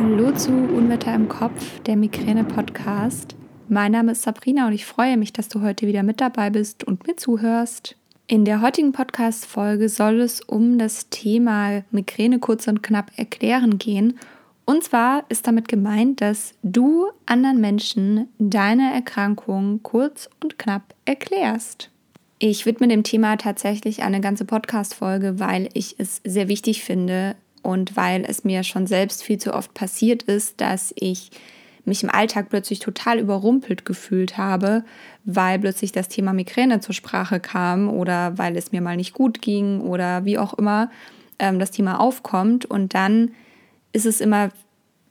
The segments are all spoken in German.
Hallo zu Unwetter im Kopf, der Migräne-Podcast. Mein Name ist Sabrina und ich freue mich, dass du heute wieder mit dabei bist und mir zuhörst. In der heutigen Podcast-Folge soll es um das Thema Migräne kurz und knapp erklären gehen. Und zwar ist damit gemeint, dass du anderen Menschen deine Erkrankung kurz und knapp erklärst. Ich widme dem Thema tatsächlich eine ganze Podcast-Folge, weil ich es sehr wichtig finde, und weil es mir schon selbst viel zu oft passiert ist, dass ich mich im Alltag plötzlich total überrumpelt gefühlt habe, weil plötzlich das Thema Migräne zur Sprache kam oder weil es mir mal nicht gut ging oder wie auch immer ähm, das Thema aufkommt. Und dann ist es immer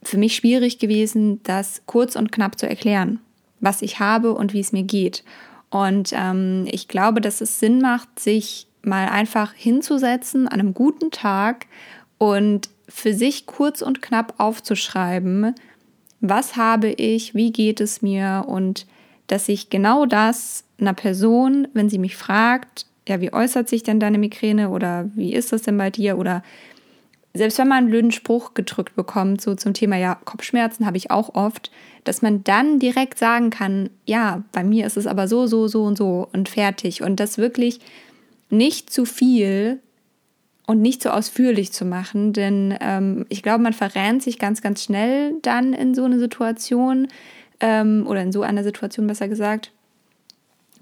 für mich schwierig gewesen, das kurz und knapp zu erklären, was ich habe und wie es mir geht. Und ähm, ich glaube, dass es Sinn macht, sich mal einfach hinzusetzen an einem guten Tag und für sich kurz und knapp aufzuschreiben, was habe ich, wie geht es mir und dass ich genau das einer Person, wenn sie mich fragt, ja, wie äußert sich denn deine Migräne oder wie ist das denn bei dir? Oder selbst wenn man einen blöden Spruch gedrückt bekommt, so zum Thema, ja, Kopfschmerzen habe ich auch oft, dass man dann direkt sagen kann, ja, bei mir ist es aber so, so, so und so und fertig. Und das wirklich nicht zu viel und nicht so ausführlich zu machen, denn ähm, ich glaube, man verrennt sich ganz, ganz schnell dann in so eine Situation ähm, oder in so einer Situation besser gesagt.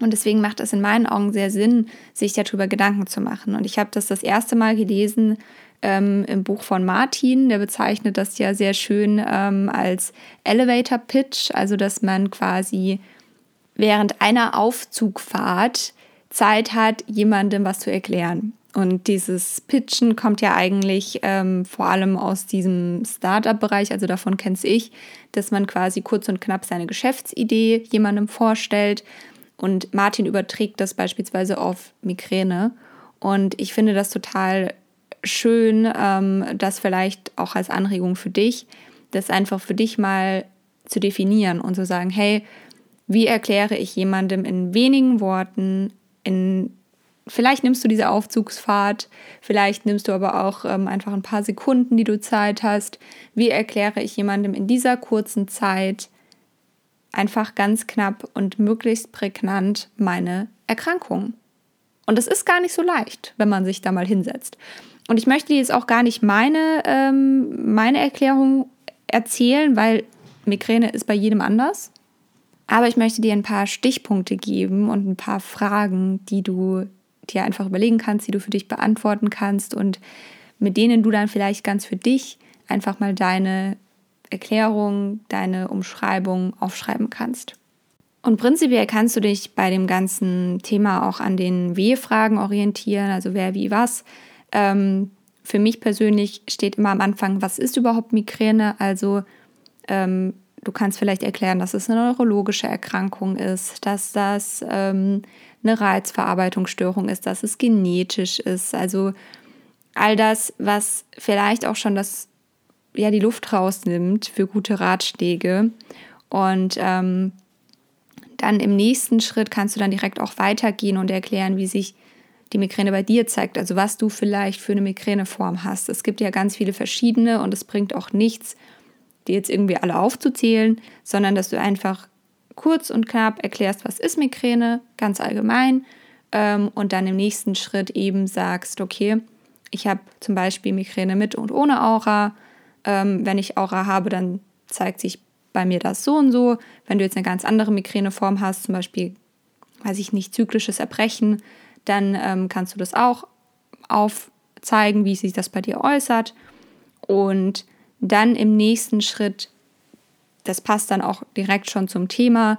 Und deswegen macht es in meinen Augen sehr Sinn, sich darüber Gedanken zu machen. Und ich habe das das erste Mal gelesen ähm, im Buch von Martin. Der bezeichnet das ja sehr schön ähm, als Elevator Pitch, also dass man quasi während einer Aufzugfahrt Zeit hat, jemandem was zu erklären. Und dieses Pitchen kommt ja eigentlich ähm, vor allem aus diesem Startup-Bereich, also davon kenn's ich, dass man quasi kurz und knapp seine Geschäftsidee jemandem vorstellt. Und Martin überträgt das beispielsweise auf Migräne. Und ich finde das total schön, ähm, das vielleicht auch als Anregung für dich, das einfach für dich mal zu definieren und zu sagen, hey, wie erkläre ich jemandem in wenigen Worten, in vielleicht nimmst du diese Aufzugsfahrt, vielleicht nimmst du aber auch ähm, einfach ein paar Sekunden, die du Zeit hast. Wie erkläre ich jemandem in dieser kurzen Zeit einfach ganz knapp und möglichst prägnant meine Erkrankung? Und das ist gar nicht so leicht, wenn man sich da mal hinsetzt. Und ich möchte dir jetzt auch gar nicht meine, ähm, meine Erklärung erzählen, weil Migräne ist bei jedem anders. Aber ich möchte dir ein paar Stichpunkte geben und ein paar Fragen, die du dir einfach überlegen kannst, die du für dich beantworten kannst und mit denen du dann vielleicht ganz für dich einfach mal deine Erklärung, deine Umschreibung aufschreiben kannst. Und prinzipiell kannst du dich bei dem ganzen Thema auch an den W-Fragen orientieren, also wer, wie, was. Ähm, für mich persönlich steht immer am Anfang, was ist überhaupt Migräne? Also ähm, du kannst vielleicht erklären, dass es eine neurologische Erkrankung ist, dass das ähm, eine Reizverarbeitungsstörung ist, dass es genetisch ist. Also all das, was vielleicht auch schon das, ja, die Luft rausnimmt für gute Ratschläge. Und ähm, dann im nächsten Schritt kannst du dann direkt auch weitergehen und erklären, wie sich die Migräne bei dir zeigt, also was du vielleicht für eine Migräneform hast. Es gibt ja ganz viele verschiedene und es bringt auch nichts, die jetzt irgendwie alle aufzuzählen, sondern dass du einfach kurz und knapp erklärst, was ist Migräne, ganz allgemein, ähm, und dann im nächsten Schritt eben sagst, okay, ich habe zum Beispiel Migräne mit und ohne Aura. Ähm, wenn ich Aura habe, dann zeigt sich bei mir das so und so. Wenn du jetzt eine ganz andere Migräneform hast, zum Beispiel, weiß ich nicht, zyklisches Erbrechen, dann ähm, kannst du das auch aufzeigen, wie sich das bei dir äußert. Und dann im nächsten Schritt das passt dann auch direkt schon zum Thema,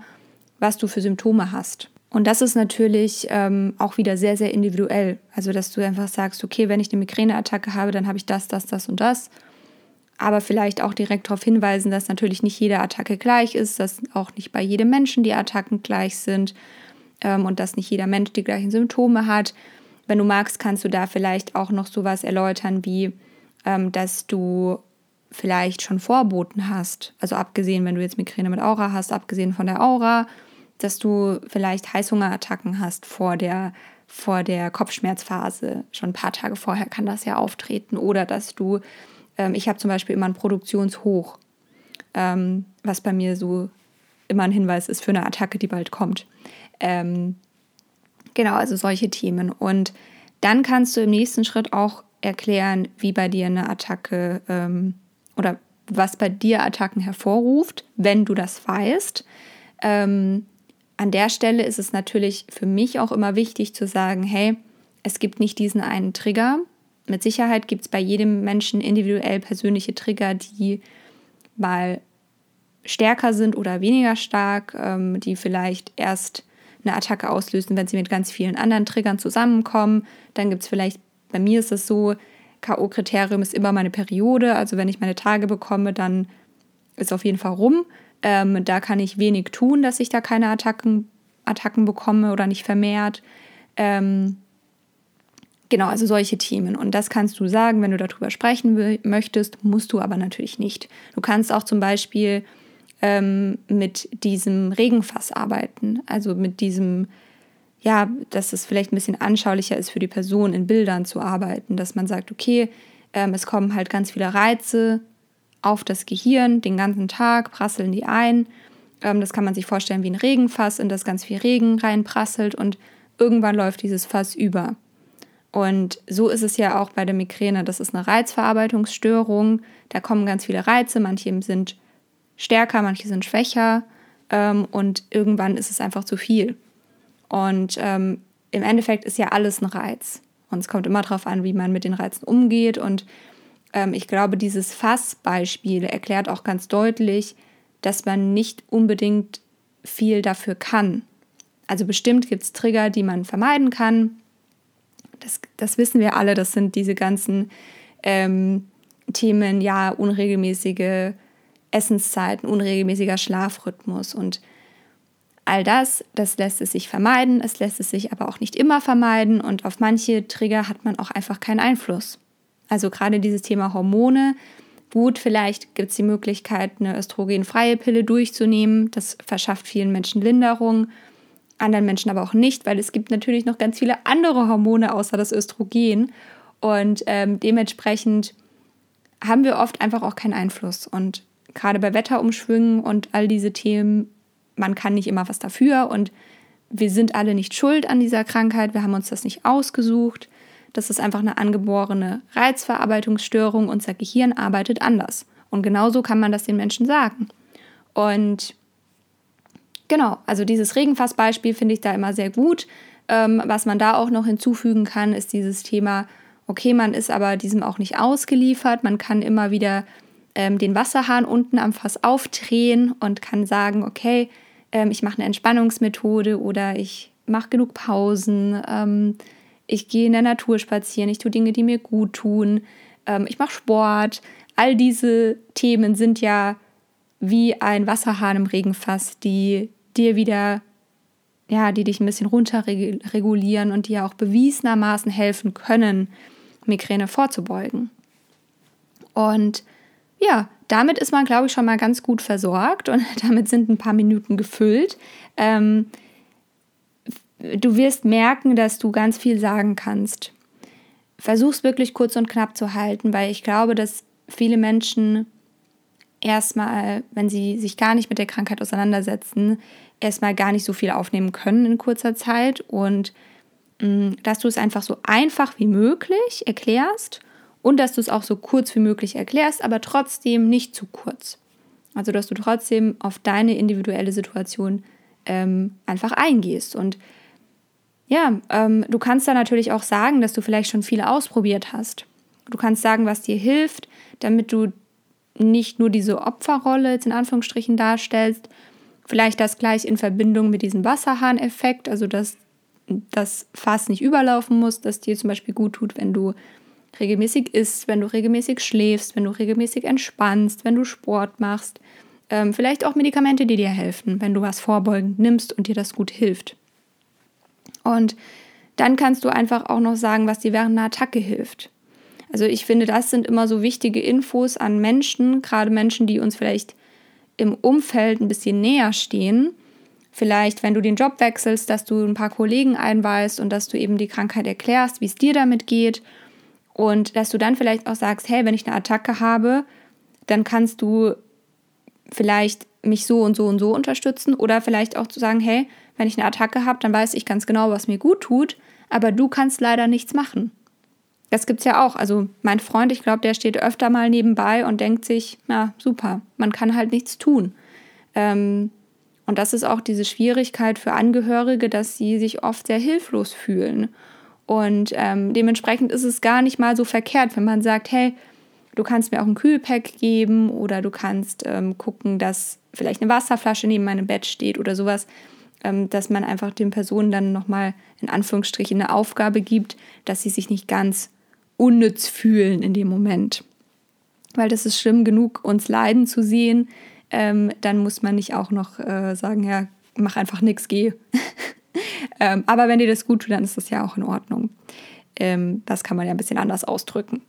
was du für Symptome hast. Und das ist natürlich ähm, auch wieder sehr, sehr individuell. Also, dass du einfach sagst, okay, wenn ich eine Migräneattacke habe, dann habe ich das, das, das und das. Aber vielleicht auch direkt darauf hinweisen, dass natürlich nicht jede Attacke gleich ist, dass auch nicht bei jedem Menschen die Attacken gleich sind ähm, und dass nicht jeder Mensch die gleichen Symptome hat. Wenn du magst, kannst du da vielleicht auch noch sowas erläutern, wie ähm, dass du vielleicht schon Vorboten hast, also abgesehen, wenn du jetzt Migräne mit Aura hast, abgesehen von der Aura, dass du vielleicht Heißhungerattacken hast vor der, vor der Kopfschmerzphase. Schon ein paar Tage vorher kann das ja auftreten. Oder dass du ähm, ich habe zum Beispiel immer ein Produktionshoch, ähm, was bei mir so immer ein Hinweis ist für eine Attacke, die bald kommt. Ähm, genau, also solche Themen. Und dann kannst du im nächsten Schritt auch erklären, wie bei dir eine Attacke ähm, oder was bei dir Attacken hervorruft, wenn du das weißt. Ähm, an der Stelle ist es natürlich für mich auch immer wichtig zu sagen, hey, es gibt nicht diesen einen Trigger. Mit Sicherheit gibt es bei jedem Menschen individuell persönliche Trigger, die mal stärker sind oder weniger stark, ähm, die vielleicht erst eine Attacke auslösen, wenn sie mit ganz vielen anderen Triggern zusammenkommen. Dann gibt es vielleicht, bei mir ist es so, K.O.-Kriterium ist immer meine Periode. Also wenn ich meine Tage bekomme, dann ist auf jeden Fall rum. Ähm, da kann ich wenig tun, dass ich da keine Attacken, Attacken bekomme oder nicht vermehrt. Ähm, genau, also solche Themen. Und das kannst du sagen, wenn du darüber sprechen möchtest, musst du aber natürlich nicht. Du kannst auch zum Beispiel ähm, mit diesem Regenfass arbeiten, also mit diesem, ja, dass es vielleicht ein bisschen anschaulicher ist für die Person, in Bildern zu arbeiten, dass man sagt, okay, ähm, es kommen halt ganz viele Reize auf das Gehirn den ganzen Tag, prasseln die ein. Ähm, das kann man sich vorstellen wie ein Regenfass, in das ganz viel Regen reinprasselt und irgendwann läuft dieses Fass über. Und so ist es ja auch bei der Migräne. Das ist eine Reizverarbeitungsstörung. Da kommen ganz viele Reize, manche sind stärker, manche sind schwächer ähm, und irgendwann ist es einfach zu viel. Und ähm, im Endeffekt ist ja alles ein Reiz. Und es kommt immer darauf an, wie man mit den Reizen umgeht und ähm, ich glaube, dieses Fassbeispiel erklärt auch ganz deutlich, dass man nicht unbedingt viel dafür kann. Also bestimmt gibt es Trigger, die man vermeiden kann. Das, das wissen wir alle, das sind diese ganzen ähm, Themen, ja, unregelmäßige Essenszeiten, unregelmäßiger Schlafrhythmus und all das, das lässt es sich vermeiden, es lässt es sich aber auch nicht immer vermeiden und auf manche Trigger hat man auch einfach keinen Einfluss. Also gerade dieses Thema Hormone. Gut, vielleicht gibt es die Möglichkeit, eine östrogenfreie Pille durchzunehmen. Das verschafft vielen Menschen Linderung, anderen Menschen aber auch nicht, weil es gibt natürlich noch ganz viele andere Hormone außer das Östrogen. Und ähm, dementsprechend haben wir oft einfach auch keinen Einfluss. Und gerade bei Wetterumschwüngen und all diese Themen, man kann nicht immer was dafür und wir sind alle nicht schuld an dieser Krankheit, wir haben uns das nicht ausgesucht. Das ist einfach eine angeborene Reizverarbeitungsstörung. Unser Gehirn arbeitet anders. Und genauso kann man das den Menschen sagen. Und genau, also dieses Regenfassbeispiel finde ich da immer sehr gut. Ähm, was man da auch noch hinzufügen kann, ist dieses Thema, okay, man ist aber diesem auch nicht ausgeliefert. Man kann immer wieder ähm, den Wasserhahn unten am Fass aufdrehen und kann sagen, okay, ähm, ich mache eine Entspannungsmethode oder ich mache genug Pausen. Ähm, ich gehe in der Natur spazieren, ich tue Dinge, die mir gut tun, ähm, ich mache Sport. All diese Themen sind ja wie ein Wasserhahn im Regenfass, die dir wieder, ja, die dich ein bisschen runterregulieren und dir auch bewiesenermaßen helfen können, Migräne vorzubeugen. Und ja, damit ist man, glaube ich, schon mal ganz gut versorgt und damit sind ein paar Minuten gefüllt. Ähm, du wirst merken, dass du ganz viel sagen kannst. Versuch's wirklich kurz und knapp zu halten, weil ich glaube, dass viele Menschen erstmal, wenn sie sich gar nicht mit der Krankheit auseinandersetzen, erstmal gar nicht so viel aufnehmen können in kurzer Zeit und mh, mm, dass du es einfach so einfach wie möglich erklärst und dass du es auch so kurz wie möglich erklärst, aber trotzdem nicht zu kurz. Also dass du trotzdem auf deine individuelle Situation ähm, einfach eingehst und ja, ähm, du kannst da natürlich auch sagen, dass du vielleicht schon viel ausprobiert hast. Du kannst sagen, was dir hilft, damit du nicht nur diese Opferrolle jetzt in Anführungsstrichen darstellst, vielleicht das gleich in Verbindung mit diesem Wasserhahn-Effekt, also dass das Fass nicht überlaufen muss, dass dir zum Beispiel gut tut, wenn du regelmäßig isst, wenn du regelmäßig schläfst, wenn du regelmäßig entspannst, wenn du Sport machst. Ähm, vielleicht auch Medikamente, die dir helfen, wenn du was vorbeugend nimmst und dir das gut hilft. Und dann kannst du einfach auch noch sagen, was dir während einer Attacke hilft. Also ich finde, das sind immer so wichtige Infos an Menschen, gerade Menschen, die uns vielleicht im Umfeld ein bisschen näher stehen. Vielleicht, wenn du den Job wechselst, dass du ein paar Kollegen einweist und dass du eben die Krankheit erklärst, wie es dir damit geht. Und dass du dann vielleicht auch sagst, hey, wenn ich eine Attacke habe, dann kannst du vielleicht mich so und so und so unterstützen oder vielleicht auch zu sagen, hey, wenn ich eine Attacke habe, dann weiß ich ganz genau, was mir gut tut, aber du kannst leider nichts machen. Das gibt es ja auch. Also mein Freund, ich glaube, der steht öfter mal nebenbei und denkt sich, ja, super, man kann halt nichts tun. Ähm, und das ist auch diese Schwierigkeit für Angehörige, dass sie sich oft sehr hilflos fühlen. Und ähm, dementsprechend ist es gar nicht mal so verkehrt, wenn man sagt, hey, du kannst mir auch ein Kühlpack geben oder du kannst ähm, gucken, dass vielleicht eine Wasserflasche neben meinem Bett steht oder sowas, ähm, dass man einfach den Personen dann nochmal in Anführungsstrichen eine Aufgabe gibt, dass sie sich nicht ganz unnütz fühlen in dem Moment. Weil das ist schlimm genug, uns leiden zu sehen. Ähm, dann muss man nicht auch noch äh, sagen, ja, mach einfach nichts, geh. ähm, aber wenn dir das gut tut, dann ist das ja auch in Ordnung. Ähm, das kann man ja ein bisschen anders ausdrücken.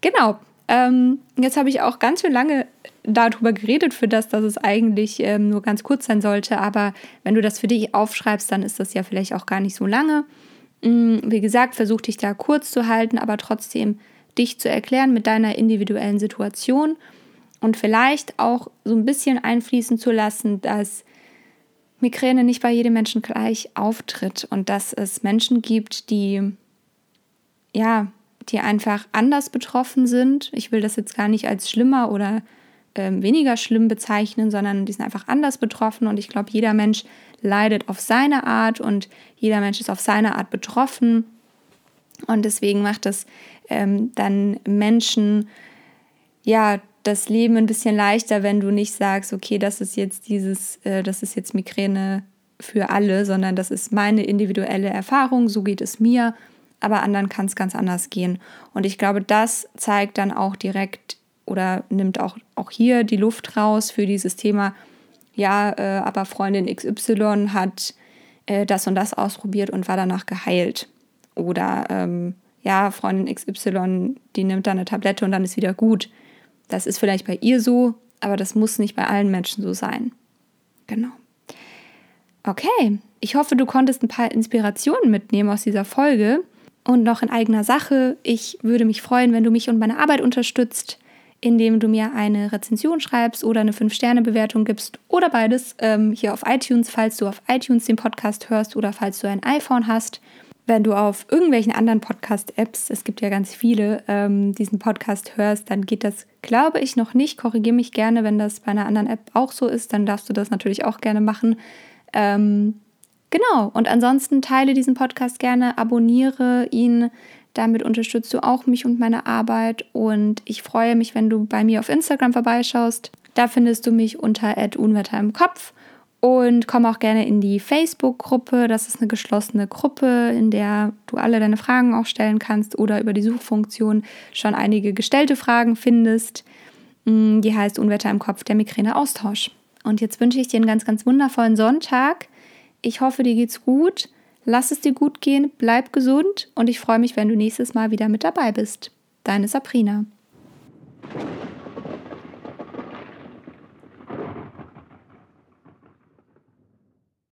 Genau. Ähm, jetzt habe ich auch ganz schön lange darüber geredet, für das, dass es eigentlich ähm, nur ganz kurz sein sollte. Aber wenn du das für dich aufschreibst, dann ist das ja vielleicht auch gar nicht so lange. Mm, wie gesagt, versuch dich da kurz zu halten, aber trotzdem dich zu erklären mit deiner individuellen Situation und vielleicht auch so ein bisschen einfließen zu lassen, dass Migräne nicht bei jedem Menschen gleich auftritt und dass es Menschen gibt, die ja, die einfach anders betroffen sind. Ich will das jetzt gar nicht als schlimmer oder äh, weniger schlimm bezeichnen, sondern die sind einfach anders betroffen und ich glaube, jeder Mensch leidet auf seine Art und jeder Mensch ist auf seine Art betroffen. Und deswegen macht es ähm, dann Menschen, ja, das Leben ein bisschen leichter, wenn du nicht sagst, okay, das ist jetzt dieses, äh, das ist jetzt Migräne für alle, sondern das ist meine individuelle Erfahrung, so geht es mir, aber anderen kann es ganz anders gehen. Und ich glaube, das zeigt dann auch direkt oder nimmt auch, auch hier die Luft raus für dieses Thema, ja, äh, aber Freundin XY hat äh, das und das ausprobiert und war danach geheilt. Oder ähm, ja, Freundin XY, die nimmt dann eine Tablette und dann ist wieder gut. Das ist vielleicht bei ihr so, aber das muss nicht bei allen Menschen so sein. Genau. Okay, ich hoffe, du konntest ein paar Inspirationen mitnehmen aus dieser Folge. Und noch in eigener Sache, ich würde mich freuen, wenn du mich und meine Arbeit unterstützt indem du mir eine Rezension schreibst oder eine 5-Sterne-Bewertung gibst oder beides ähm, hier auf iTunes, falls du auf iTunes den Podcast hörst oder falls du ein iPhone hast. Wenn du auf irgendwelchen anderen Podcast-Apps, es gibt ja ganz viele, ähm, diesen Podcast hörst, dann geht das, glaube ich, noch nicht. Korrigiere mich gerne, wenn das bei einer anderen App auch so ist, dann darfst du das natürlich auch gerne machen. Ähm, genau, und ansonsten teile diesen Podcast gerne, abonniere ihn, damit unterstützt du auch mich und meine Arbeit und ich freue mich, wenn du bei mir auf Instagram vorbeischaust. Da findest du mich unter Unwetter im Kopf und komm auch gerne in die Facebook-Gruppe. Das ist eine geschlossene Gruppe, in der du alle deine Fragen auch stellen kannst oder über die Suchfunktion schon einige gestellte Fragen findest. Mm, die heißt Unwetter im Kopf, der Migräne-Austausch. Und jetzt wünsche ich dir einen ganz, ganz wundervollen Sonntag. Ich hoffe, dir geht's gut. Lass es dir gut gehen, bleib gesund und ich freue mich, wenn du nächstes Mal wieder mit dabei bist. Deine Sabrina.